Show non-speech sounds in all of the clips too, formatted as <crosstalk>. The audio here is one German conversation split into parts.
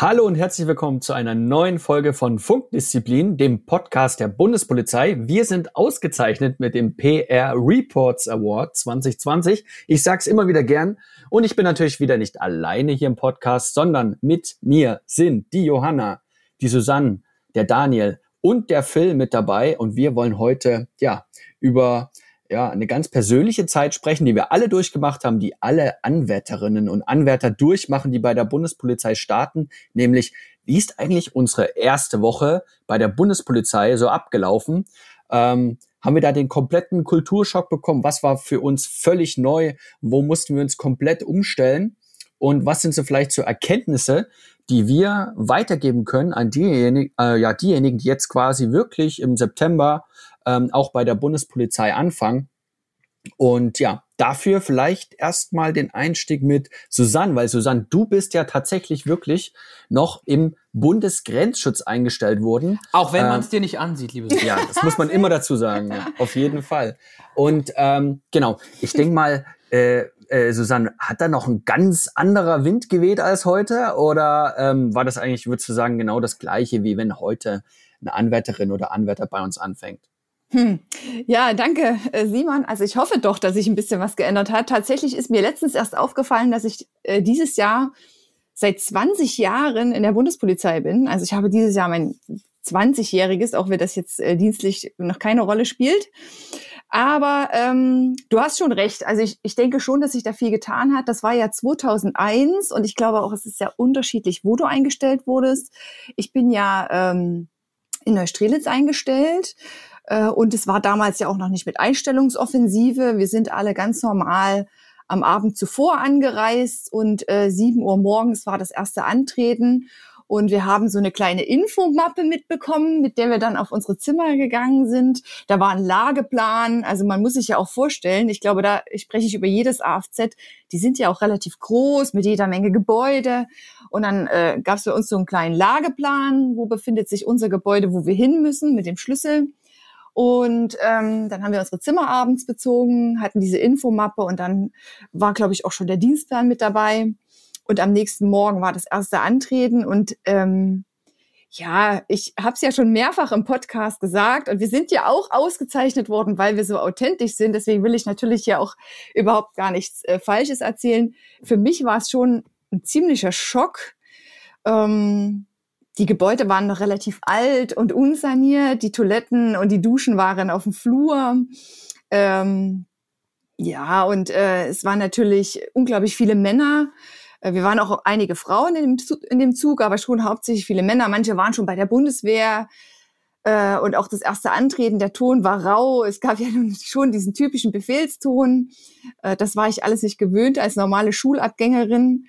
Hallo und herzlich willkommen zu einer neuen Folge von Funkdisziplin, dem Podcast der Bundespolizei. Wir sind ausgezeichnet mit dem PR Reports Award 2020. Ich sag's immer wieder gern. Und ich bin natürlich wieder nicht alleine hier im Podcast, sondern mit mir sind die Johanna, die Susanne, der Daniel und der Phil mit dabei. Und wir wollen heute, ja, über ja, eine ganz persönliche Zeit sprechen, die wir alle durchgemacht haben, die alle Anwärterinnen und Anwärter durchmachen, die bei der Bundespolizei starten, nämlich wie ist eigentlich unsere erste Woche bei der Bundespolizei so abgelaufen? Ähm, haben wir da den kompletten Kulturschock bekommen? Was war für uns völlig neu? Wo mussten wir uns komplett umstellen? Und was sind so vielleicht so Erkenntnisse, die wir weitergeben können an diejenigen, äh, ja, diejenigen, die jetzt quasi wirklich im September ähm, auch bei der Bundespolizei anfangen? Und ja, dafür vielleicht erstmal den Einstieg mit Susanne, weil Susanne, du bist ja tatsächlich wirklich noch im Bundesgrenzschutz eingestellt worden. Auch wenn Ähm, man es dir nicht ansieht, liebe Susanne. ja, das muss man immer dazu sagen, ja, auf jeden Fall. Und ähm, genau, ich denke mal, äh, äh, Susanne, hat da noch ein ganz anderer Wind geweht als heute? Oder ähm, war das eigentlich, würdest du sagen, genau das gleiche, wie wenn heute eine Anwärterin oder Anwärter bei uns anfängt? Hm. Ja, danke, äh, Simon. Also ich hoffe doch, dass sich ein bisschen was geändert hat. Tatsächlich ist mir letztens erst aufgefallen, dass ich äh, dieses Jahr seit 20 Jahren in der Bundespolizei bin. Also ich habe dieses Jahr mein 20-jähriges, auch wenn das jetzt äh, dienstlich noch keine Rolle spielt. Aber ähm, du hast schon recht. Also ich, ich denke schon, dass sich da viel getan hat. Das war ja 2001 und ich glaube auch, es ist sehr unterschiedlich, wo du eingestellt wurdest. Ich bin ja ähm, in Neustrelitz eingestellt und es war damals ja auch noch nicht mit Einstellungsoffensive. Wir sind alle ganz normal am Abend zuvor angereist und äh, 7 Uhr morgens war das erste Antreten. Und wir haben so eine kleine Infomappe mitbekommen, mit der wir dann auf unsere Zimmer gegangen sind. Da war ein Lageplan. Also man muss sich ja auch vorstellen, ich glaube, da spreche ich über jedes AFZ, die sind ja auch relativ groß mit jeder Menge Gebäude. Und dann äh, gab es für uns so einen kleinen Lageplan, wo befindet sich unser Gebäude, wo wir hin müssen mit dem Schlüssel. Und ähm, dann haben wir unsere Zimmer abends bezogen, hatten diese Infomappe und dann war, glaube ich, auch schon der Dienstplan mit dabei. Und am nächsten Morgen war das erste Antreten und ähm, ja, ich habe es ja schon mehrfach im Podcast gesagt und wir sind ja auch ausgezeichnet worden, weil wir so authentisch sind. Deswegen will ich natürlich ja auch überhaupt gar nichts äh, Falsches erzählen. Für mich war es schon ein ziemlicher Schock. Ähm, die Gebäude waren noch relativ alt und unsaniert. Die Toiletten und die Duschen waren auf dem Flur. Ähm, ja, und äh, es waren natürlich unglaublich viele Männer. Äh, Wir waren auch einige Frauen in dem, Zug, in dem Zug, aber schon hauptsächlich viele Männer. Manche waren schon bei der Bundeswehr. Äh, und auch das erste Antreten, der Ton war rau. Es gab <laughs> ja schon diesen typischen Befehlston. Äh, das war ich alles nicht gewöhnt als normale Schulabgängerin.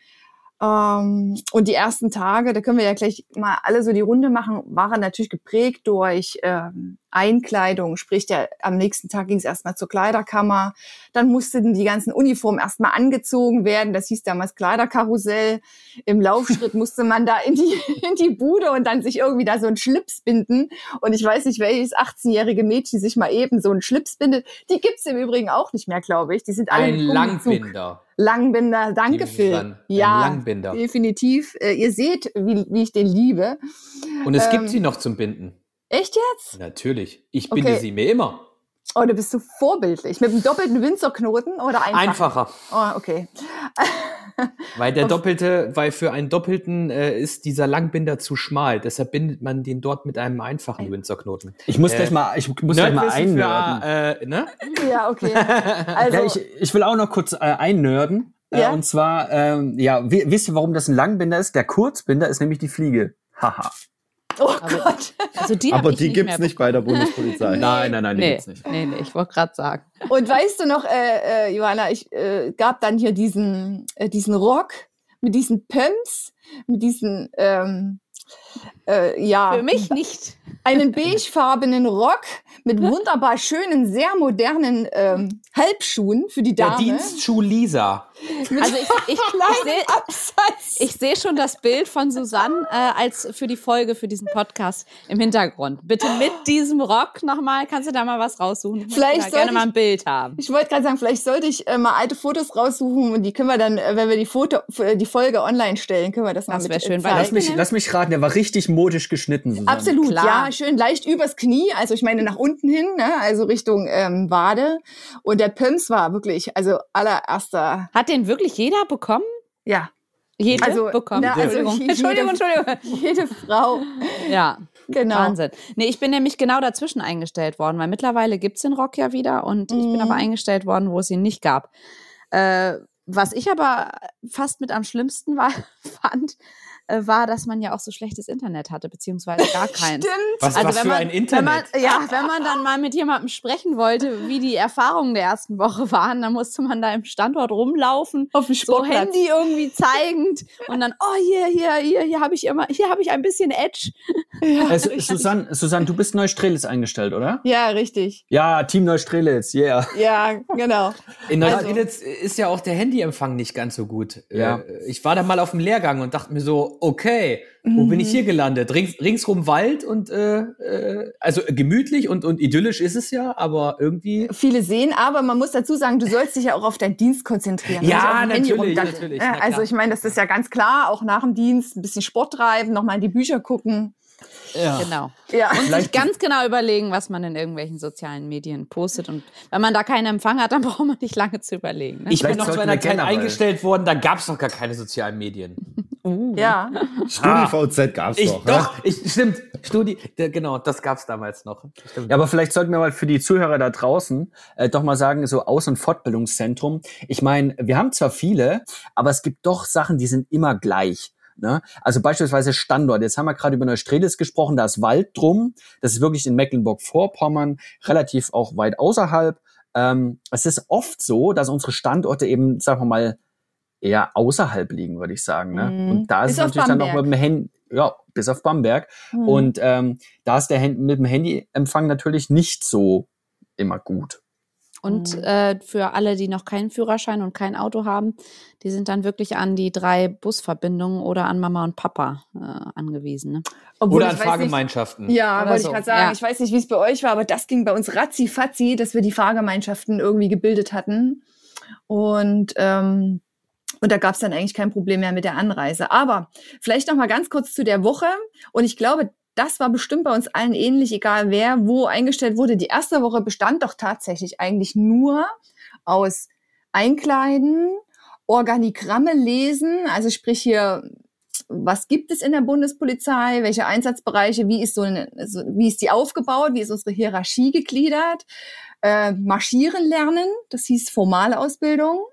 Ähm, und die ersten Tage, da können wir ja gleich mal alle so die Runde machen, waren natürlich geprägt durch ähm, Einkleidung. Sprich, der, am nächsten Tag ging es erstmal zur Kleiderkammer. Dann mussten die ganzen Uniformen erstmal angezogen werden. Das hieß damals Kleiderkarussell. Im Laufschritt <laughs> musste man da in die, in die Bude und dann sich irgendwie da so einen Schlips binden. Und ich weiß nicht, welches 18-jährige Mädchen sich mal eben so einen Schlips bindet. Die gibt's im Übrigen auch nicht mehr, glaube ich. Die sind alle Ein. Langbinder. Langbinder, danke Phil. Ja, Langbinder. definitiv. Äh, ihr seht, wie, wie ich den liebe. Und es Ähm, gibt sie noch zum Binden. Echt jetzt? Natürlich. Ich binde Okay. sie mir immer. Oh, du bist so vorbildlich. Mit einem doppelten Winzerknoten oder einfach? Einfacher. Oh, okay. <laughs> Weil der doppelte, weil für einen doppelten äh, ist dieser Langbinder zu schmal. Deshalb bindet man den dort mit einem einfachen Winzerknoten. Ich muss Äh, gleich mal, ich muss gleich mal einnörden. äh, ne? Ja, okay. <laughs> Also, ja, ich, ich will auch noch kurz äh, einnörden. Ja? Äh, und zwar, ähm, ja, wi- wisst ihr, warum das ein Langbinder ist? Der Kurzbinder ist nämlich die Fliege. Haha. Oh Gott. Also die Aber die nicht gibt's mehr nicht bei der Bundespolizei. <laughs> Nein, nein, nein, die Nee, gibt's nicht. nee, nee, ich wollte gerade sagen. Und weißt du noch, äh, äh, Johanna, ich äh, gab dann hier diesen, äh, diesen Rock mit diesen Pumps, mit diesen, ähm, äh, ja, Für mich nicht. einen <laughs> beigefarbenen Rock mit wunderbar schönen, sehr modernen ähm, Halbschuhen für die Der Dame. Dienstschuh Lisa. Also ich, ich, ich sehe ich seh schon das Bild von Susanne äh, als für die Folge, für diesen Podcast im Hintergrund. Bitte mit diesem Rock nochmal, kannst du da mal was raussuchen? Ich Vielleicht gerne sollte mal ein Bild haben. Ich wollte gerade sagen, vielleicht sollte ich äh, mal alte Fotos raussuchen und die können wir dann, äh, wenn wir die Foto, äh, die Folge online stellen, können wir das mal Das mit wär äh, schön, weil Lass mich, lass mich raten, der war richtig modisch geschnitten. Susanne. Absolut, Klar. ja, schön leicht übers Knie, also ich meine nach unten hin, ne, also Richtung ähm, Wade. Und der Pumps war wirklich, also allererster, Hat den wirklich jeder bekommen? ja, Jede Also, bekommen? na, also Entschuldigung. jede- Entschuldigung, Entschuldigung. <laughs> jede Frau, Ja, genau. Wahnsinn. Nee, ich bin nämlich genau dazwischen eingestellt worden, weil mittlerweile gibt's den Rock ja wieder und ich bin Mhm. aber eingestellt worden, wo es ihn nicht gab. Äh, was ich aber fast mit am schlimmsten war, <laughs> fand, war, dass man ja auch so schlechtes Internet hatte, beziehungsweise gar <laughs> keins. Stimmt. Was, Also was wenn für man, ein Wenn Internet. man, ja, wenn man dann mal mit jemandem sprechen wollte, wie die Erfahrungen der ersten Woche waren, dann musste man da im Standort rumlaufen, Auf dem so Sportplatz. Handy irgendwie zeigend und dann, oh hier, hier, hier, hier habe ich immer, hier habe ich ein bisschen Edge. Also, <laughs> Susanne, Susanne, du bist Neustrelitz eingestellt, oder? Ja, richtig. Ja, Team Neustrelitz, yeah. Ja, genau. In Also- Neustrelitz ist ja auch der Handyempfang nicht ganz so gut. Ja. Äh, Ich war da mal auf dem Lehrgang und dachte mir so, okay, wo bin ich hier gelandet? Rings, ringsrum Wald und äh, äh, also gemütlich und, und idyllisch ist es ja, aber irgendwie. Viele sehen, aber man muss dazu sagen, du sollst dich ja auch auf deinen Dienst konzentrieren. Ja, Handy natürlich, natürlich, Ja, na also ich meine, das ist ja ganz klar, auch nach dem Dienst ein bisschen Sport treiben, nochmal in die Bücher gucken. Ja. Genau. Ja. Und sich ganz genau überlegen, was man in irgendwelchen sozialen Medien postet. Und wenn man da keinen Empfang hat, dann <laughs> braucht man nicht lange zu überlegen. Ne? Ich bin Vielleicht noch zu einer Zeit eingestellt worden, da gab es noch gar keine sozialen Medien. <laughs> Ja. StudiVZ gab's Ich, doch. ne? doch, ich, stimmt. Studi, genau, das gab's damals noch. Stimmt. Ja, aber vielleicht sollten wir mal für die Zuhörer da draußen äh, doch mal sagen, so Aus- und Fortbildungszentrum. Ich meine, wir haben zwar viele, aber es gibt doch Sachen, die sind immer gleich. Ne? Also beispielsweise Standort. Jetzt haben wir gerade über Neustrelitz gesprochen, da ist Wald drum. Das ist wirklich in Mecklenburg-Vorpommern, relativ auch weit außerhalb. Ähm, es ist oft so, dass unsere Standorte eben, sagen wir mal, eher außerhalb liegen, würde ich sagen. Ne? Mhm. Und da ist es natürlich dann noch Bamberg. mit dem Handy, ja, bis auf Bamberg. Mhm. Und ähm, da ist der Hand mit dem Handyempfang natürlich nicht so immer gut. Und Mhm. äh, für alle, die noch keinen Führerschein und kein Auto haben, die sind dann wirklich an die drei Busverbindungen oder an Mama und Papa äh, angewiesen. Ne? Obwohl Oder an weiß nicht- Fahrgemeinschaften. Ja, Oder wollte so. ich gerade sagen. Ja. Ich weiß nicht, wie es bei euch war, aber das ging bei uns ratzi fatzi, dass wir die Fahrgemeinschaften irgendwie gebildet hatten. Und, ähm, und da gab es dann eigentlich kein Problem mehr mit der Anreise. Aber vielleicht noch mal ganz kurz zu der Woche. Und ich glaube, das war bestimmt bei uns allen ähnlich, egal wer wo eingestellt wurde. Die erste Woche bestand doch tatsächlich eigentlich nur aus Einkleiden, Organigramme lesen, also sprich hier was gibt es in der Bundespolizei, welche Einsatzbereiche, wie ist so eine, wie ist die aufgebaut, wie ist unsere Hierarchie gegliedert, äh, marschieren lernen, das hieß formale Ausbildung,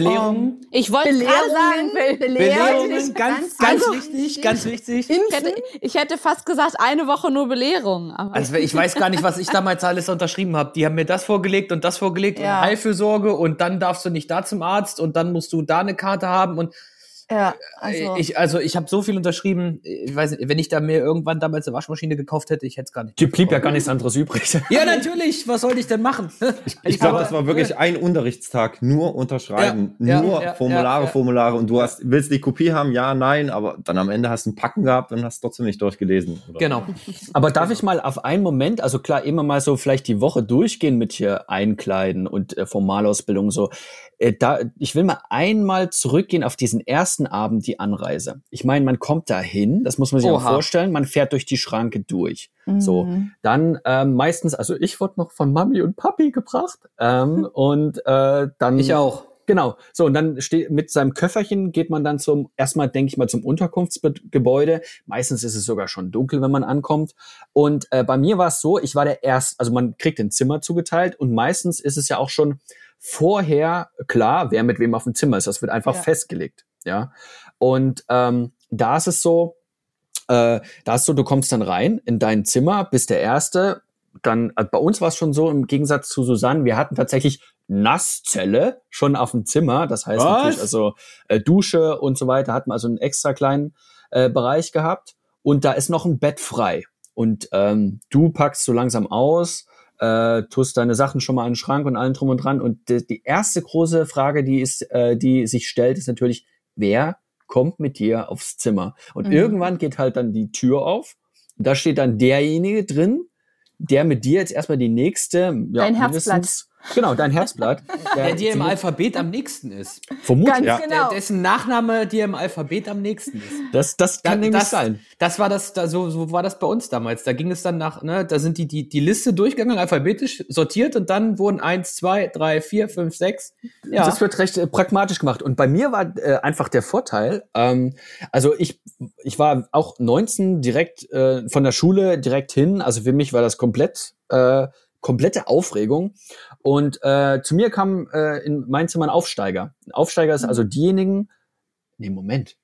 Belehrungen. Ich wollte gerade sagen, Belehrungen, Belehrungen, ganz, ganz also, wichtig, ganz wichtig. ich hätte, ich hätte fast gesagt, eine Woche nur Belehrung. Aber Also ich weiß gar nicht, was ich damals alles unterschrieben habe. Die haben mir das vorgelegt und das vorgelegt Ja. und Heilfürsorge und dann darfst du nicht da zum Arzt und dann musst du da eine Karte haben und Ja, also, ich also ich habe so viel unterschrieben. Ich weiß nicht, wenn ich da mir irgendwann damals eine Waschmaschine gekauft hätte, ich hätte es gar nicht. Die blieb ja gar nichts anderes übrig. <laughs> Ja, natürlich. Was sollte ich denn machen? Ich <laughs> glaube, das war wirklich ein Unterrichtstag, nur unterschreiben, Ja, nur ja, Formulare, ja, ja. Formulare und du hast, willst die Kopie haben, ja, nein, aber dann am Ende hast du ein Packen gehabt und hast trotzdem nicht durchgelesen. Oder? Genau. Aber darf ich mal auf einen Moment, also klar, immer mal so vielleicht die Woche durchgehen mit hier Einkleiden und äh, Formalausbildung so. Äh, da, ich will mal einmal zurückgehen auf diesen ersten Abend, die Anreise. Ich meine, man kommt da hin, das muss man sich auch Oha. vorstellen, man fährt durch die Schranke durch. So, Mhm. dann ähm, meistens, also ich wurde noch von Mami und Papi gebracht ähm, <laughs> und äh, dann Ich auch. Genau. So, und dann steht mit seinem Köfferchen geht man dann zum, erstmal denke ich mal zum Unterkunftsgebäude. Meistens ist es sogar schon dunkel, wenn man ankommt. Und äh, bei mir war es so, ich war der erste, also man kriegt ein Zimmer zugeteilt und meistens ist es ja auch schon vorher klar, wer mit wem auf dem Zimmer ist. Das wird einfach Ja. festgelegt. Ja. Und ähm, da ist es so, äh, da ist so, du kommst dann rein in dein Zimmer, bist der Erste. Dann, also bei uns war es schon so, im Gegensatz zu Susanne, wir hatten tatsächlich Nasszelle schon auf dem Zimmer. Das heißt Was? natürlich also äh, Dusche und so weiter, hatten also einen extra kleinen äh, Bereich gehabt. Und da ist noch ein Bett frei. Und ähm, du packst so langsam aus, äh, tust deine Sachen schon mal an den Schrank und allen drum und dran. Und die, die erste große Frage, die ist, äh, die sich stellt, ist natürlich, wer kommt mit dir aufs Zimmer? Und Mhm. irgendwann geht halt dann die Tür auf. Da steht dann derjenige drin, der mit dir jetzt erstmal die nächste, ja, Dein Herzblatt. Genau, dein Herzblatt. <laughs> Der dir im Alphabet am nächsten ist. Vermutlich. Ganz Ja. genau. Der, dessen Nachname dir im Alphabet am nächsten ist. Das, das kann Da- nämlich das, sein. Das war das, da, so, so war das bei uns damals. Da ging es dann nach, ne, da sind die, die, die Liste durchgegangen, alphabetisch sortiert und dann wurden eins, zwei, drei, vier, fünf, sechs. Ja. Das wird recht äh, pragmatisch gemacht. Und bei mir war äh, einfach der Vorteil, ähm, also ich, ich war auch 19 direkt äh, von der Schule direkt hin. Also für mich war das komplett, äh, komplette Aufregung. Und äh, zu mir kam äh, in mein Zimmer ein Aufsteiger. Ein Aufsteiger ist also diejenigen, nee, Moment.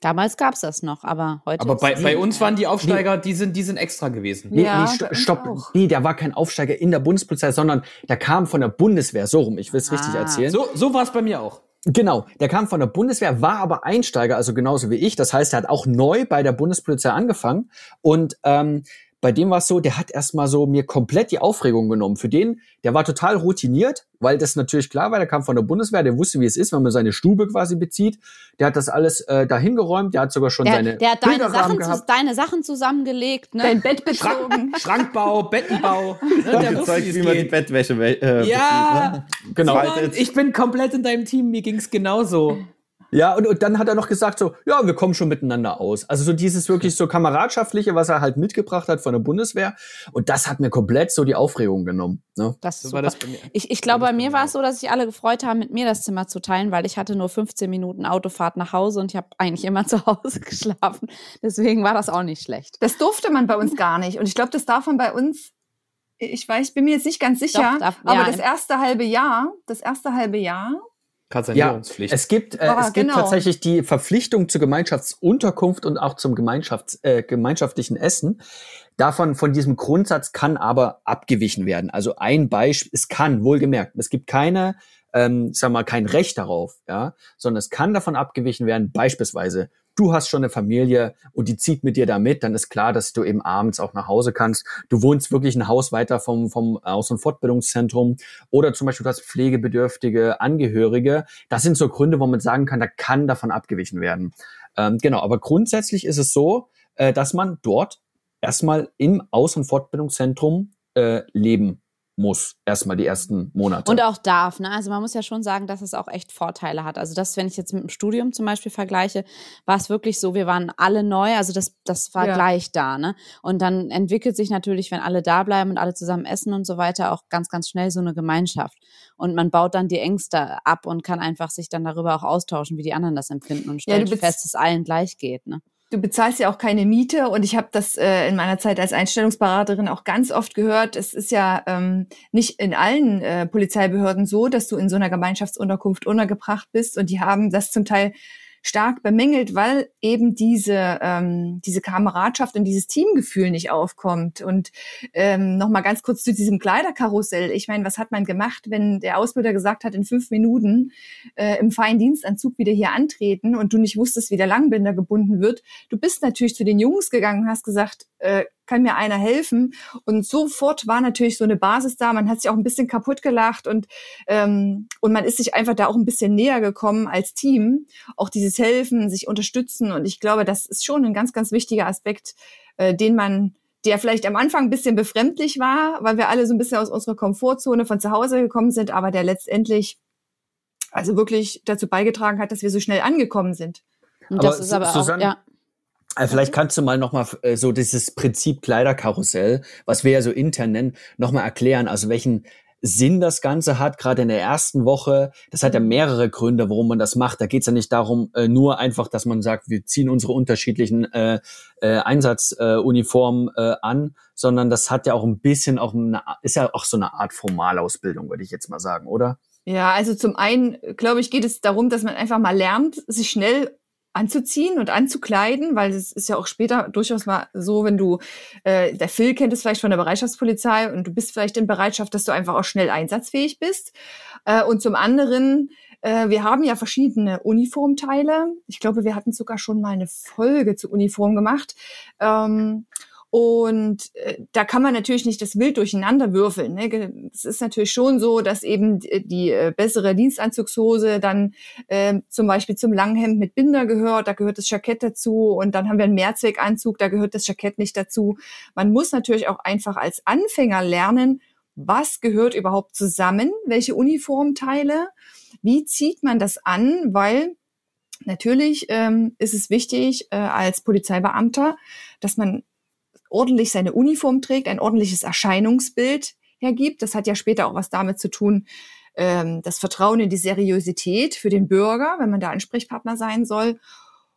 Damals gab's das noch, aber heute. Aber bei, es bei uns waren die Aufsteiger, die sind, die sind extra gewesen. Nee, Ja, nee, uns stopp. auch. Nee, der war kein Aufsteiger in der Bundespolizei, sondern der kam von der Bundeswehr. So rum, ich will es richtig Ah. erzählen. So, so war es bei mir auch. Genau, der kam von der Bundeswehr, war aber Einsteiger, also genauso wie ich. Das heißt, er hat auch neu bei der Bundespolizei angefangen. Und ähm, bei dem war es so, der hat erstmal so mir komplett die Aufregung genommen. Für den, der war total routiniert, weil das natürlich klar war, der kam von der Bundeswehr, der wusste, wie es ist, wenn man seine Stube quasi bezieht. Der hat das alles äh, dahin geräumt, der hat sogar schon Der, seine der hat deine Sachen, zu, deine Sachen zusammengelegt, ne? Dein Bett bezogen. <laughs> Schrankbau, Bettenbau. <laughs> Ne, der wusste, gezeigt, wie wie man die. Bettwäsche äh, Ja, bezieht, ne? Genau. Faltet. ich bin komplett in deinem Team, mir ging's genauso. Ja, und, und dann hat er noch gesagt so, ja, wir kommen schon miteinander aus. Also so dieses wirklich so kameradschaftliche, was er halt mitgebracht hat von der Bundeswehr. Und das hat mir komplett so die Aufregung genommen. Ne? Das ist So war super. das bei mir. Ich, ich glaube, bei mir war es so, dass sich alle gefreut haben, mit mir das Zimmer zu teilen, weil ich hatte nur 15 Minuten Autofahrt nach Hause und ich habe eigentlich immer zu Hause <laughs> geschlafen. Deswegen war das auch nicht schlecht. Das durfte man bei uns gar nicht. Und ich glaube, das darf man bei uns, ich weiß, bin mir jetzt nicht ganz sicher, Doch, darf- aber ja, das erste halbe Jahr, das erste halbe Jahr, Ja, Sanierungspflicht. es gibt, äh, Ah, es gibt genau. tatsächlich die Verpflichtung zur Gemeinschaftsunterkunft und auch zum Gemeinschafts-, äh, gemeinschaftlichen Essen. Davon, von diesem Grundsatz kann aber abgewichen werden. Also ein Beispiel, es kann, wohlgemerkt, es gibt keine, ähm, sag mal, kein Recht darauf, ja, sondern es kann davon abgewichen werden, beispielsweise, du hast schon eine Familie und die zieht mit dir da mit, dann ist klar, dass du eben abends auch nach Hause kannst. Du wohnst wirklich ein Haus weiter vom, vom Aus- und Fortbildungszentrum oder zum Beispiel du hast pflegebedürftige Angehörige. Das sind so Gründe, wo man sagen kann, da kann davon abgewichen werden. Ähm, genau, aber grundsätzlich ist es so, äh, dass man dort erstmal im Aus- und Fortbildungszentrum äh, leben muss, erstmal die ersten Monate. Und auch darf, ne? Also man muss ja schon sagen, dass es auch echt Vorteile hat. Also das, wenn ich jetzt mit dem Studium zum Beispiel vergleiche, war es wirklich so, wir waren alle neu, also das, das war Ja. gleich da, ne? Und dann entwickelt sich natürlich, wenn alle da bleiben und alle zusammen essen und so weiter, auch ganz, ganz schnell so eine Gemeinschaft. Und man baut dann die Ängste ab und kann einfach sich dann darüber auch austauschen, wie die anderen das empfinden und Ja, stellt bez- fest, dass es allen gleich geht, ne? Du bezahlst ja auch keine Miete und ich habe das äh, in meiner Zeit als Einstellungsberaterin auch ganz oft gehört. Es ist ja ähm, nicht in allen äh, Polizeibehörden so, dass du in so einer Gemeinschaftsunterkunft untergebracht bist und die haben das zum Teil stark bemängelt, weil eben diese ähm, diese Kameradschaft und dieses Teamgefühl nicht aufkommt. Und ähm, noch mal ganz kurz zu diesem Kleiderkarussell. Ich meine, was hat man gemacht, wenn der Ausbilder gesagt hat, in fünf Minuten äh, im feinen Dienstanzug wieder hier antreten und du nicht wusstest, wie der Langbinder gebunden wird? Du bist natürlich zu den Jungs gegangen und hast gesagt, äh, kann mir einer helfen? Und sofort war natürlich so eine Basis da. Man hat sich auch ein bisschen kaputt gelacht und ähm, und man ist sich einfach da auch ein bisschen näher gekommen als Team. Auch dieses Helfen, sich unterstützen. Und ich glaube, das ist schon ein ganz, ganz wichtiger Aspekt, äh, den man der vielleicht am Anfang ein bisschen befremdlich war, weil wir alle so ein bisschen aus unserer Komfortzone von zu Hause gekommen sind, aber der letztendlich also wirklich dazu beigetragen hat, dass wir so schnell angekommen sind. Und Aber das ist aber auch, Susanne, ja. Äh, Vielleicht kannst du mal nochmal äh, so dieses Prinzip Kleiderkarussell, was wir ja so intern nennen, nochmal erklären. Also welchen Sinn das Ganze hat, gerade in der ersten Woche. Das hat ja mehrere Gründe, warum man das macht. Da geht es ja nicht darum, äh, nur einfach, dass man sagt, wir ziehen unsere unterschiedlichen äh, äh, Einsatzuniformen äh, an, sondern das hat ja auch ein bisschen auch eine, ist ja auch so eine Art Formalausbildung, würde ich jetzt mal sagen, oder? Ja, also zum einen, glaube ich, geht es darum, dass man einfach mal lernt, sich schnell anzuziehen und anzukleiden, weil es ist ja auch später durchaus mal so, wenn du, äh, der Phil kennt es vielleicht von der Bereitschaftspolizei und du bist vielleicht in Bereitschaft, dass du einfach auch schnell einsatzfähig bist. Äh, und zum anderen, äh, wir haben ja verschiedene Uniformteile. Ich glaube, wir hatten sogar schon mal eine Folge zu Uniform gemacht. Ähm, Und äh, da kann man natürlich nicht das Wild durcheinander würfeln. Ne? Es ist natürlich schon so, dass eben die äh, bessere Dienstanzugshose dann äh, zum Beispiel zum Langhemd mit Binder gehört, da gehört das Jackett dazu und dann haben wir einen Mehrzweckanzug, da gehört das Jackett nicht dazu. Man muss natürlich auch einfach als Anfänger lernen, was gehört überhaupt zusammen, welche Uniformteile, wie zieht man das an, weil natürlich ähm, ist es wichtig äh, als Polizeibeamter, dass man ordentlich seine Uniform trägt, ein ordentliches Erscheinungsbild hergibt. Das hat ja später auch was damit zu tun, ähm, das Vertrauen in die Seriosität für den Bürger, wenn man da Ansprechpartner sein soll.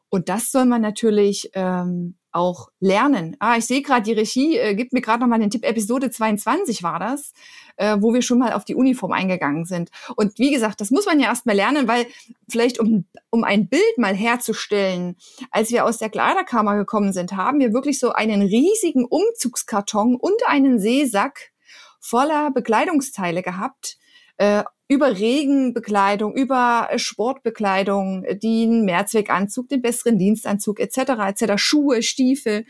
Und das soll man natürlich ähm, auch lernen. Ah, ich sehe gerade, die Regie äh, gibt mir gerade noch mal den Tipp, Episode 22 war das, äh, wo wir schon mal auf die Uniform eingegangen sind. Und wie gesagt, das muss man ja erst mal lernen, weil vielleicht um, um ein Bild mal herzustellen, als wir aus der Kleiderkammer gekommen sind, haben wir wirklich so einen riesigen Umzugskarton und einen Seesack voller Bekleidungsteile gehabt, äh, über Regenbekleidung, über äh, Sportbekleidung, den Mehrzweckanzug, den besseren Dienstanzug etc. etc. Schuhe, Stiefel,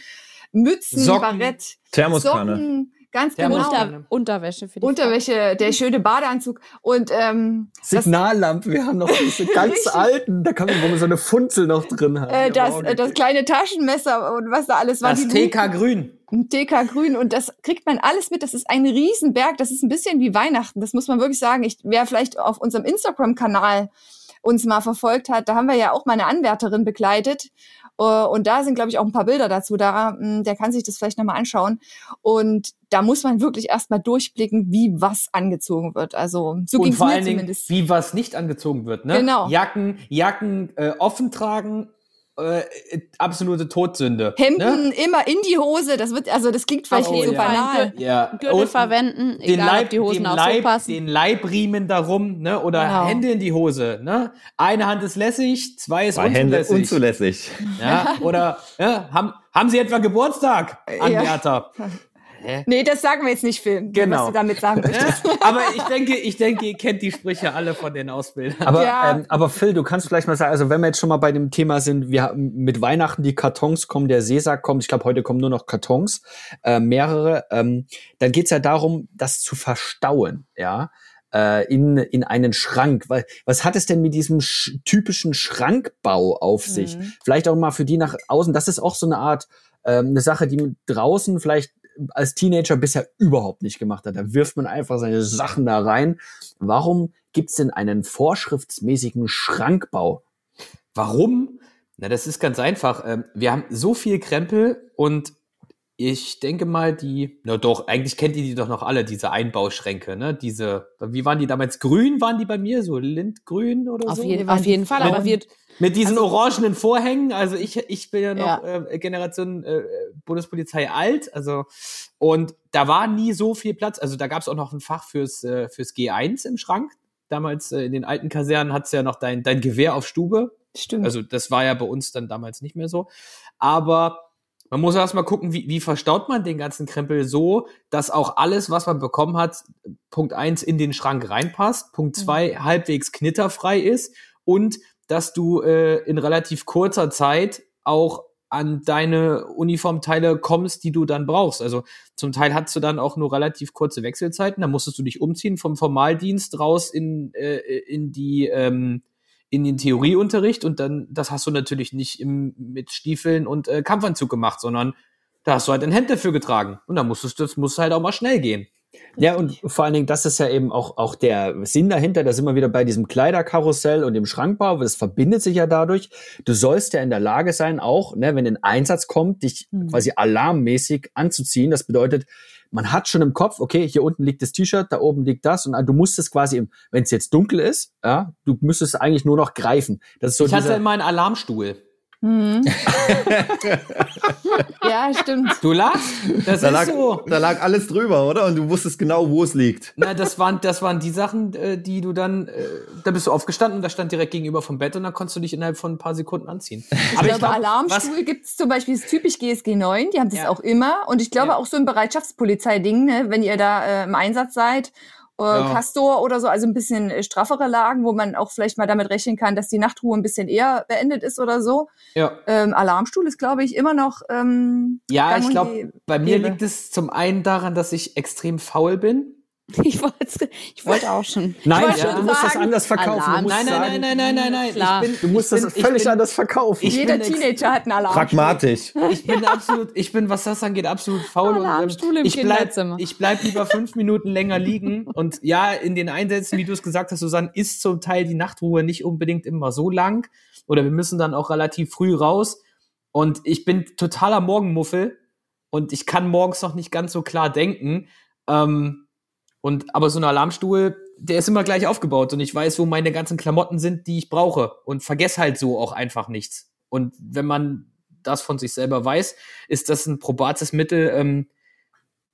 Mützen, Socken, Barett, Thermoskanne. Socken, ganz genau. Unter, Unterwäsche für die Unterwäsche, der schöne Badeanzug und ähm, Signallampe, wir haben noch diese <laughs> ganz alten, da kann man, wo man so eine Funzel noch drin hat. äh, das, äh, auch das kleine Taschenmesser und was da alles war. Das die TK Grün. Ein TK Grün und das kriegt man alles mit. Das ist ein Riesenberg. Das ist ein bisschen wie Weihnachten. Das muss man wirklich sagen. Ich, wer vielleicht auf unserem Instagram-Kanal uns mal verfolgt hat, da haben wir ja auch mal eine Anwärterin begleitet. Äh, Und da sind, glaube ich, auch ein paar Bilder dazu da. mh, Der kann sich das vielleicht nochmal anschauen. Und da muss man wirklich erstmal durchblicken, wie was angezogen wird. Also so und ging es vor mir allen Dingen, zumindest. wie was nicht angezogen wird. Ne? Genau. Jacken, Jacken äh, offen tragen, äh, absolute Todsünde. Hemden Ne? immer in die Hose. Das wird, also das klingt vielleicht nicht so Fall. banal. Ja. Gürtel Und verwenden, den egal Leib, ob die Hosen auch Leib, so passen. den Leibriemen darum, ne? Oder Genau. Hände in die Hose, ne? Eine Hand ist lässig, zwei ist Zwei Hände unzulässig. unzulässig. ja? <laughs> Oder ja, haben, haben Sie etwa Geburtstag, Ja. <laughs> Anwärter? Nee, das sagen wir jetzt nicht, Phil, Genau. was du damit sagen möchtest. <laughs> Aber ich denke, ich denke, ihr kennt die Sprüche alle von den Ausbildern. Aber, Ja. ähm, aber Phil, du kannst vielleicht mal sagen, also wenn wir jetzt schon mal bei dem Thema sind, wir haben mit Weihnachten die Kartons kommen, der Seesack kommt, ich glaube, heute kommen nur noch Kartons, äh, mehrere, ähm, dann geht's ja darum, das zu verstauen, ja, äh, in, in einen Schrank. Was hat es denn mit diesem sch typischen Schrankbau auf sich? Mhm. Vielleicht auch mal für die nach außen, das ist auch so eine Art, ähm, eine Sache, die draußen vielleicht als Teenager bisher überhaupt nicht gemacht hat. Da wirft man einfach seine Sachen da rein. Warum gibt's denn einen vorschriftsmäßigen Schrankbau? Warum? Na, das ist ganz einfach. Ähm, Wir haben so viel Krempel und ich denke mal, die, na doch, eigentlich kennt ihr die doch noch alle, diese Einbauschränke, ne? Diese, wie waren die damals? Grün waren die bei mir, so Lindgrün oder Auf, so? jeden, waren auf jeden Fall, Frauen. aber wir, Mit diesen orangenen Vorhängen, also ich, ich bin ja noch Ja. Äh, Generation äh, Bundespolizei alt, also und da war nie so viel Platz. Also da gab es auch noch ein Fach fürs, äh, fürs G1 im Schrank. Damals äh, in den alten Kasernen hat's ja noch dein, dein Gewehr auf Stube. Stimmt. Also das war ja bei uns dann damals nicht mehr so. Aber man muss erst mal gucken, wie, wie verstaut man den ganzen Krempel so, dass auch alles, was man bekommen hat, Punkt eins in den Schrank reinpasst, Punkt zwei halbwegs knitterfrei ist und dass du äh, in relativ kurzer Zeit auch an deine Uniformteile kommst, die du dann brauchst. Also zum Teil hast du dann auch nur relativ kurze Wechselzeiten. Da musstest du dich umziehen vom Formaldienst raus in, äh, in die ähm, in den Theorieunterricht und dann, das hast du natürlich nicht im, mit Stiefeln und äh, Kampfanzug gemacht, sondern da hast du halt ein Hemd dafür getragen. Und da musstest du, das muss halt auch mal schnell gehen. Ja, und vor allen Dingen, das ist ja eben auch, auch der Sinn dahinter. Da sind wir wieder bei diesem Kleiderkarussell und dem Schrankbau. Das verbindet sich ja dadurch. Du sollst ja in der Lage sein, auch, ne, wenn ein Einsatz kommt, dich Mhm. quasi alarmmäßig anzuziehen. Das bedeutet, man hat schon im Kopf, okay, hier unten liegt das T-Shirt, da oben liegt das und du musst es quasi, wenn es jetzt dunkel ist, ja, du müsstest eigentlich nur noch greifen. Das ist so ich hatte dieser, immer einen Alarmstuhl. Mhm. <laughs> ja, stimmt. Du lachst? Das Da ist lag, so. da lag alles drüber, oder? Und du wusstest genau, wo es liegt. Na, das waren, das waren die Sachen, äh, die du dann, äh, da bist du aufgestanden und da stand direkt gegenüber vom Bett und dann konntest du dich innerhalb von ein paar Sekunden anziehen. <laughs> Aber ich glaube, glaub, Alarmstuhl gibt es zum Beispiel, ist typisch GSG 9, die haben das Ja. auch immer. Und ich glaube Ja. auch so ein Bereitschaftspolizeiding, ne, wenn ihr da äh, im Einsatz seid. Äh, äh, Ja. Castor oder so, also ein bisschen äh, straffere Lagen, wo man auch vielleicht mal damit rechnen kann, dass die Nachtruhe ein bisschen eher beendet ist oder so. Ja. Ähm, Alarmstuhl ist, glaube ich, immer noch. Ähm, Ja, ich glaube, bei mir liegt es zum einen daran, dass ich extrem faul bin. <laughs> Ich wollte, ich wollte auch schon. Nein, wollte ja, schon du musst das anders verkaufen. Alarm. Du musst Nein, nein, sagen, nein, nein, nein, nein, nein. Ich bin, Du musst ich das bin, völlig bin, anders verkaufen. Ich Jeder bin Teenager hat einen Alarmstuhl. Pragmatisch. Ich bin absolut, ich bin, was das angeht, absolut faul. und, ähm, Alarmstuhl im ich bleib, ich bleib lieber fünf Minuten länger liegen. Und ja, in den Einsätzen, wie du es gesagt hast, Susanne, ist zum Teil die Nachtruhe nicht unbedingt immer so lang. Oder wir müssen dann auch relativ früh raus. Und ich bin totaler Morgenmuffel. Und ich kann morgens noch nicht ganz so klar denken. Ähm, und, aber so ein Alarmstuhl, der ist immer gleich aufgebaut. Und ich weiß, wo meine ganzen Klamotten sind, die ich brauche. Und vergesse halt so auch einfach nichts. Und wenn man das von sich selber weiß, ist das ein probates Mittel, ähm,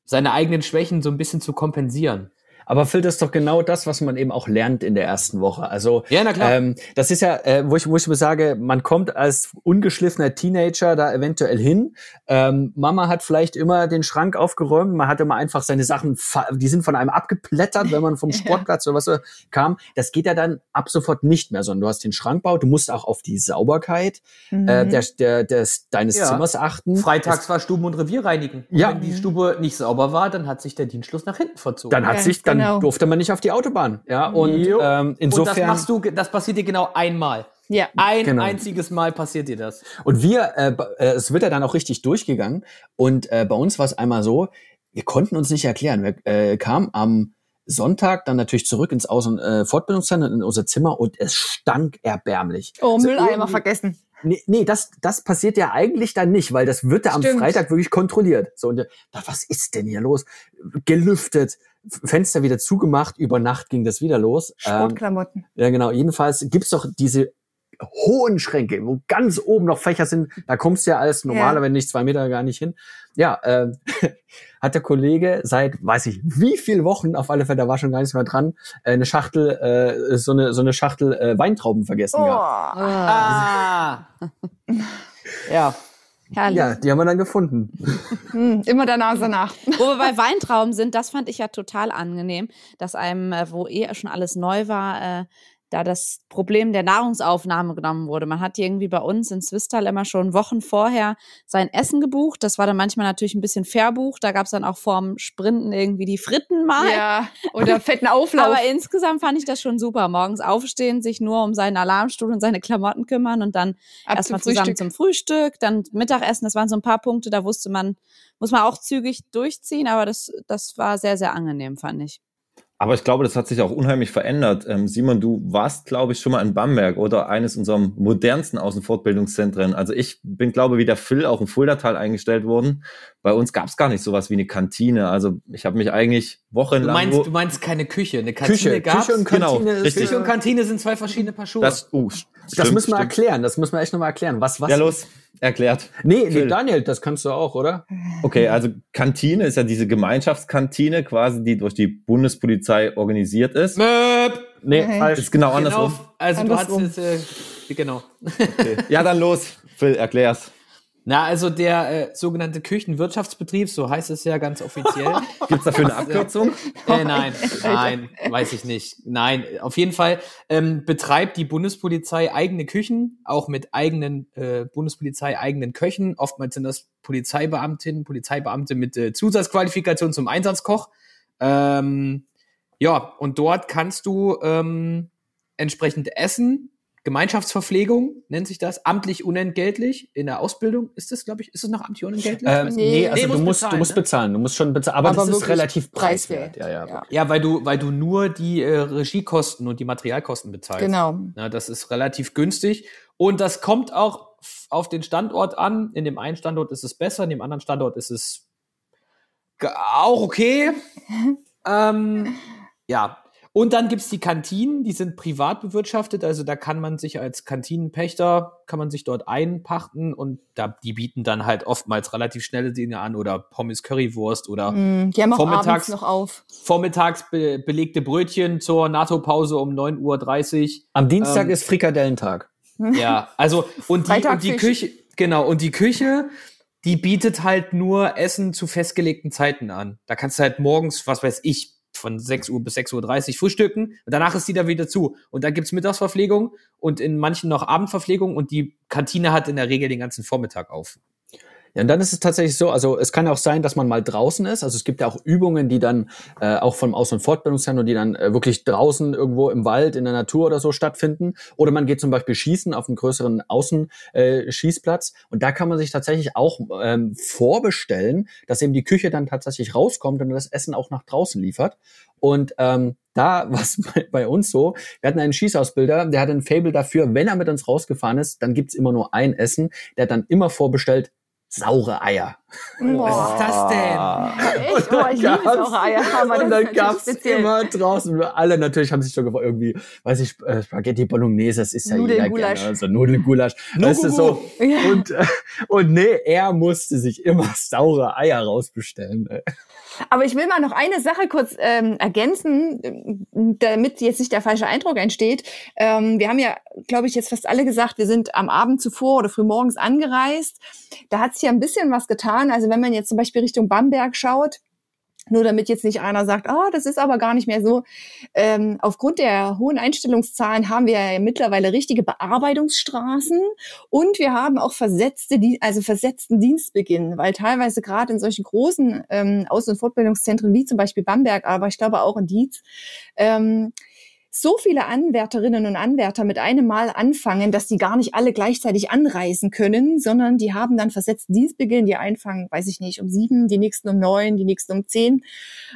seine eigenen Schwächen so ein bisschen zu kompensieren. Aber Phil, das ist doch genau das, was man eben auch lernt in der ersten Woche. Also Ja, na klar. Ähm, das ist ja, äh, wo ich, wo ich mir sage, man kommt als ungeschliffener Teenager da eventuell hin. Ähm, Mama hat vielleicht immer den Schrank aufgeräumt, man hat immer einfach seine Sachen, die sind von einem abgeplättert, wenn man vom <laughs> Sportplatz oder was so kam. Das geht ja dann ab sofort nicht mehr, sondern du hast den Schrankbau, du musst auch auf die Sauberkeit Mhm. äh, der, der, des, deines Ja. Zimmers achten. Freitags war Stuben- und Revier reinigen. Und Ja. wenn die Stube nicht sauber war, dann hat sich der Dienstschluss nach hinten verzogen. Dann hat Ja, sich, dann genau. durfte man nicht auf die Autobahn. Ja, und ähm, und insofern. das machst du, das passiert dir genau einmal. ja. Ein Genau. einziges Mal passiert dir das. Und wir, äh, äh, es wird ja dann auch richtig durchgegangen. Und äh, bei uns war es einmal so, wir konnten uns nicht erklären. Wir äh, kamen am Sonntag dann natürlich zurück ins Außen äh, Fortbildungszentrum, in unser Zimmer und es stank erbärmlich. Oh, Also Mülleimer vergessen. Nee, nee das, das passiert ja eigentlich dann nicht, weil das wird ja am. Freitag wirklich kontrolliert. So, und äh, da, was ist denn hier los? Gelüftet, Fenster wieder zugemacht, über Nacht ging das wieder los. Ähm, Sportklamotten. ja, genau. Jedenfalls gibt's doch diese hohen Schränke, wo ganz oben noch Fächer sind. Da kommst du ja als normaler, Ja. wenn nicht zwei Meter gar nicht hin. Ja, ähm, <laughs> hat der Kollege seit, weiß ich, wie viel Wochen, auf alle Fälle, da war schon gar nichts mehr dran, äh, eine Schachtel, äh, so eine, so eine Schachtel äh, Weintrauben vergessen Oh. gehabt. Ah, Ah. <laughs> ja. Herrlich. Ja, die haben wir dann gefunden. Hm, immer der Nase nach. <laughs> Wo wir bei Weintrauben sind, das fand ich ja total angenehm, dass einem, äh, wo eh schon alles neu war, äh, da das Problem der Nahrungsaufnahme genommen wurde. Man hat irgendwie bei uns in Swistal immer schon Wochen vorher sein Essen gebucht. Das war dann manchmal natürlich ein bisschen verbucht. Da gab es dann auch vorm Sprinten irgendwie die Fritten mal. Ja, oder <laughs> fetten Auflauf. Aber insgesamt fand ich das schon super. Morgens aufstehen, sich nur um seinen Alarmstuhl und seine Klamotten kümmern und dann erstmal zusammen Frühstück. zum Frühstück, dann Mittagessen. Das waren so ein paar Punkte, da wusste man, muss man auch zügig durchziehen, aber das, das war sehr, sehr angenehm, fand ich. Aber ich glaube, das hat sich auch unheimlich verändert. Ähm, Simon, du warst, glaube ich, schon mal in Bamberg oder eines unserer modernsten Außenfortbildungszentren. Also ich bin, glaube wie der Phil auch im Fuldatal eingestellt worden. Bei uns gab es gar nicht sowas wie eine Kantine. Also ich habe mich eigentlich Du wochenlang... meinst, nur- du meinst keine Küche. Eine Kantine Küche, gab's. Küche und Genau, Kantine ist, richtig. Küche und Kantine sind zwei verschiedene Paar Schuhe. das, uh, Das stimmt, müssen wir stimmt. erklären. Das müssen wir echt nochmal erklären. Was, was? Ja, los, erklärt. Nee, nee. Daniel, das kannst du auch, oder? Okay, also Kantine ist ja diese Gemeinschaftskantine quasi, die durch die Bundespolizei organisiert ist. Möp. Nee, falsch. Ist genau Genau, andersrum. also du Andersrum. hast jetzt, äh, genau. Okay. Ja, dann los. Phil, erklär's. Na, also der äh, sogenannte Küchenwirtschaftsbetrieb, so heißt es ja ganz offiziell. <laughs> Gibt's dafür eine Abkürzung? äh, nein, nein, weiß ich nicht. Nein, auf jeden Fall ähm, betreibt die Bundespolizei eigene Küchen, auch mit eigenen äh, Bundespolizei eigenen Köchen. Oftmals sind das Polizeibeamtinnen, Polizeibeamte mit äh, Zusatzqualifikation zum Einsatzkoch. Ähm, ja, und dort kannst du ähm, entsprechend essen. Gemeinschaftsverpflegung nennt sich das, amtlich unentgeltlich in der Ausbildung. Ist das, glaube ich, ist es noch amtlich unentgeltlich? Ähm, Nee. nee, also Nee, du musst musst, du bezahlen, musst ne? bezahlen, du musst schon bezahlen, aber, Aber das ist relativ preiswert. preiswert. Ja, ja. Ja. Ja, weil du, weil du nur die äh, Regiekosten und die Materialkosten bezahlst. Genau. Na, das ist relativ günstig. Und das kommt auch auf den Standort an. In dem einen Standort ist es besser, in dem anderen Standort ist es auch okay. <laughs> ähm, ja. Und dann gibt's die Kantinen, die sind privat bewirtschaftet, also da kann man sich als Kantinenpächter, kann man sich dort einpachten und da, die bieten dann halt oftmals relativ schnelle Dinge an oder Pommes Currywurst oder Mm, Die haben auch Vormittags- noch auf. vormittags be belegte Brötchen zur NATO-Pause um 9.30 Uhr. Am Dienstag Ähm, ist Frikadellentag. <laughs> Ja, also und die, und die. Küche, genau, und die Küche, die bietet halt nur Essen zu festgelegten Zeiten an. Da kannst du halt morgens, was weiß ich, von 6 Uhr bis 6.30 Uhr frühstücken und danach ist die da wieder zu. Und dann gibt's Mittagsverpflegung und in manchen noch Abendverpflegung und die Kantine hat in der Regel den ganzen Vormittag auf. Und dann ist es tatsächlich so, also es kann auch sein, dass man mal draußen ist. Also es gibt ja auch Übungen, die dann äh, auch vom Aus- und Fortbildungszentrum, die dann äh, wirklich draußen irgendwo im Wald, in der Natur oder so stattfinden. Oder man geht zum Beispiel schießen auf einem größeren Außenschießplatz. Äh, und da kann man sich tatsächlich auch ähm, vorbestellen, dass eben die Küche dann tatsächlich rauskommt und das Essen auch nach draußen liefert. Und ähm, da <laughs> war es bei, bei, uns so, wir hatten einen Schießausbilder, der hatte ein Fable dafür, wenn er mit uns rausgefahren ist, dann gibt's immer nur ein Essen. Der hat dann immer vorbestellt, saure Eier. Was ist das denn? Echt? Oh, ich liebe saure Eier. Und dann gab's speziell. immer draußen, alle natürlich haben sich schon gefragt, irgendwie, weiß ich, äh, Spaghetti Bolognese, das ist ja jeder Nudelgulasch. gerne, also Nudelgulasch. Das ist so. Ja. Und, äh, und nee, er musste sich immer <laughs> saure Eier rausbestellen. Aber ich will mal noch eine Sache kurz ähm, ergänzen, ähm, damit jetzt nicht der falsche Eindruck entsteht. Ähm, wir haben ja, glaube ich, jetzt fast alle gesagt, wir sind am Abend zuvor oder frühmorgens angereist. Da hat sich ja ein bisschen was getan. Also wenn man jetzt zum Beispiel Richtung Bamberg schaut, nur damit jetzt nicht einer sagt, ah, das ist aber gar nicht mehr so. Ähm, aufgrund der hohen Einstellungszahlen haben wir ja mittlerweile richtige Bearbeitungsstraßen und wir haben auch versetzte, also versetzten Dienstbeginn, weil teilweise gerade in solchen großen ähm, Aus- und Fortbildungszentren wie zum Beispiel Bamberg, aber ich glaube auch in Dietz, ähm, so viele Anwärterinnen und Anwärter mit einem Mal anfangen, dass die gar nicht alle gleichzeitig anreisen können, sondern die haben dann versetzten Dienstbeginn, die einfangen, weiß ich nicht, um sieben, die nächsten um neun, die nächsten um zehn.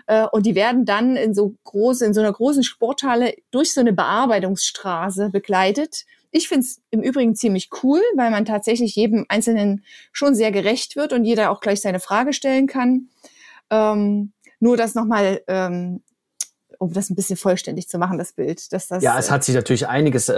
Äh, Und die werden dann in so groß, in so einer großen Sporthalle durch so eine Bearbeitungsstraße begleitet. Ich finde es im Übrigen ziemlich cool, weil man tatsächlich jedem Einzelnen schon sehr gerecht wird und jeder auch gleich seine Frage stellen kann. Ähm, nur das nochmal, ähm, um das ein bisschen vollständig zu machen, das Bild. Dass das, Ja, es hat sich natürlich einiges äh,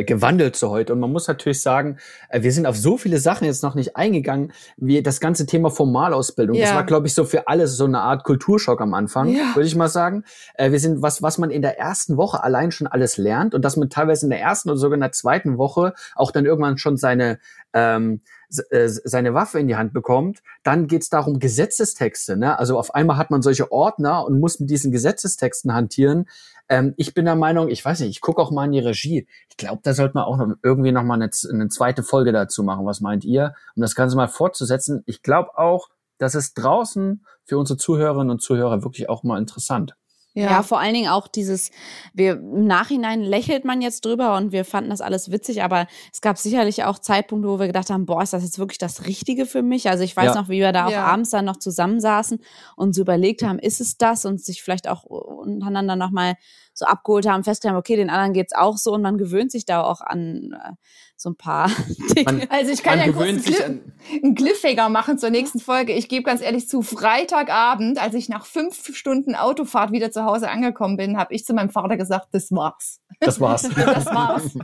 äh, gewandelt zu heute und man muss natürlich sagen, äh, wir sind auf so viele Sachen jetzt noch nicht eingegangen, wie das ganze Thema Formalausbildung. Das Ja. war, glaube ich, so für alle so eine Art Kulturschock am Anfang, Ja. würde ich mal sagen. Äh, wir sind, was, was man in der ersten Woche allein schon alles lernt und dass man teilweise in der ersten oder sogar in der zweiten Woche auch dann irgendwann schon seine ähm, äh, seine Waffe in die Hand bekommt, dann geht's darum Gesetzestexte. Ne? Also auf einmal hat man solche Ordner und muss mit diesen Gesetzestexten hantieren. Ähm, ich bin der Meinung, ich weiß nicht, ich gucke auch mal in die Regie. Ich glaube, da sollte man auch noch irgendwie noch mal eine, eine zweite Folge dazu machen. Was meint ihr? Um das Ganze mal fortzusetzen. Ich glaube auch, das ist draußen für unsere Zuhörerinnen und Zuhörer wirklich auch mal interessant. Ja. vor allen Dingen auch dieses, wir im Nachhinein lächelt man jetzt drüber und wir fanden das alles witzig, aber es gab sicherlich auch Zeitpunkte, wo wir gedacht haben, boah, ist das jetzt wirklich das Richtige für mich? Also ich weiß Ja. noch, wie wir da auch Ja. abends dann noch zusammensaßen und so überlegt haben, ist es das? Und sich vielleicht auch untereinander nochmal so abgeholt haben, festgestellt haben, okay, den anderen geht's auch so und man gewöhnt sich da auch an äh, so ein paar <laughs> Dinge. Man, Also ich kann ja kurz einen, gewöhnt sich Cliff, an. einen Cliffhanger machen zur nächsten Folge. Ich gebe ganz ehrlich zu, Freitagabend, als ich nach fünf Stunden Autofahrt wieder zu Hause angekommen bin, habe ich zu meinem Vater gesagt, das war's. das war's. <laughs> Das war's.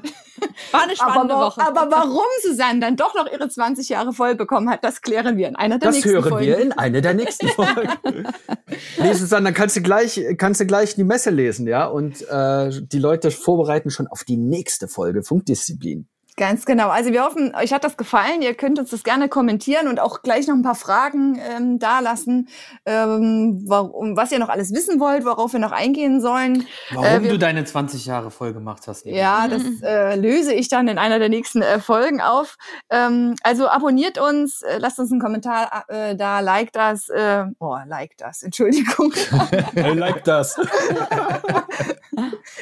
War eine spannende aber, Woche. aber warum Susanne dann doch noch ihre 20 Jahre voll bekommen hat, das klären wir in einer der Das nächsten hören Folgen. wir in einer der nächsten <laughs> Folgen. nee, Susanne, dann kannst du gleich, kannst du gleich die Messe lesen, ja, und äh, die Leute vorbereiten schon auf die nächste Folge Funkdisziplin. Ganz genau. Also wir hoffen, euch hat das gefallen. Ihr könnt uns das gerne kommentieren und auch gleich noch ein paar Fragen ähm, dalassen, ähm, warum, was ihr noch alles wissen wollt, worauf wir noch eingehen sollen. Warum Äh, wir- du deine 20 Jahre voll gemacht hast. Nina. Ja, das äh, löse ich dann in einer der nächsten äh, Folgen auf. Ähm, also abonniert uns, äh, lasst uns einen Kommentar äh, da, like das. Äh, oh, like das, Entschuldigung. <laughs> I like das. <laughs>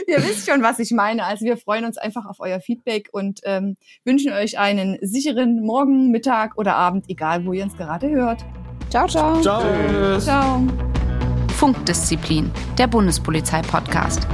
Ihr wisst schon, was ich meine. Also wir freuen uns einfach auf euer Feedback und ähm, wünschen euch einen sicheren Morgen, Mittag oder Abend, egal wo ihr uns gerade hört. ciao, ciao. Ciao. Ciao. Funkdisziplin, der Bundespolizei-Podcast.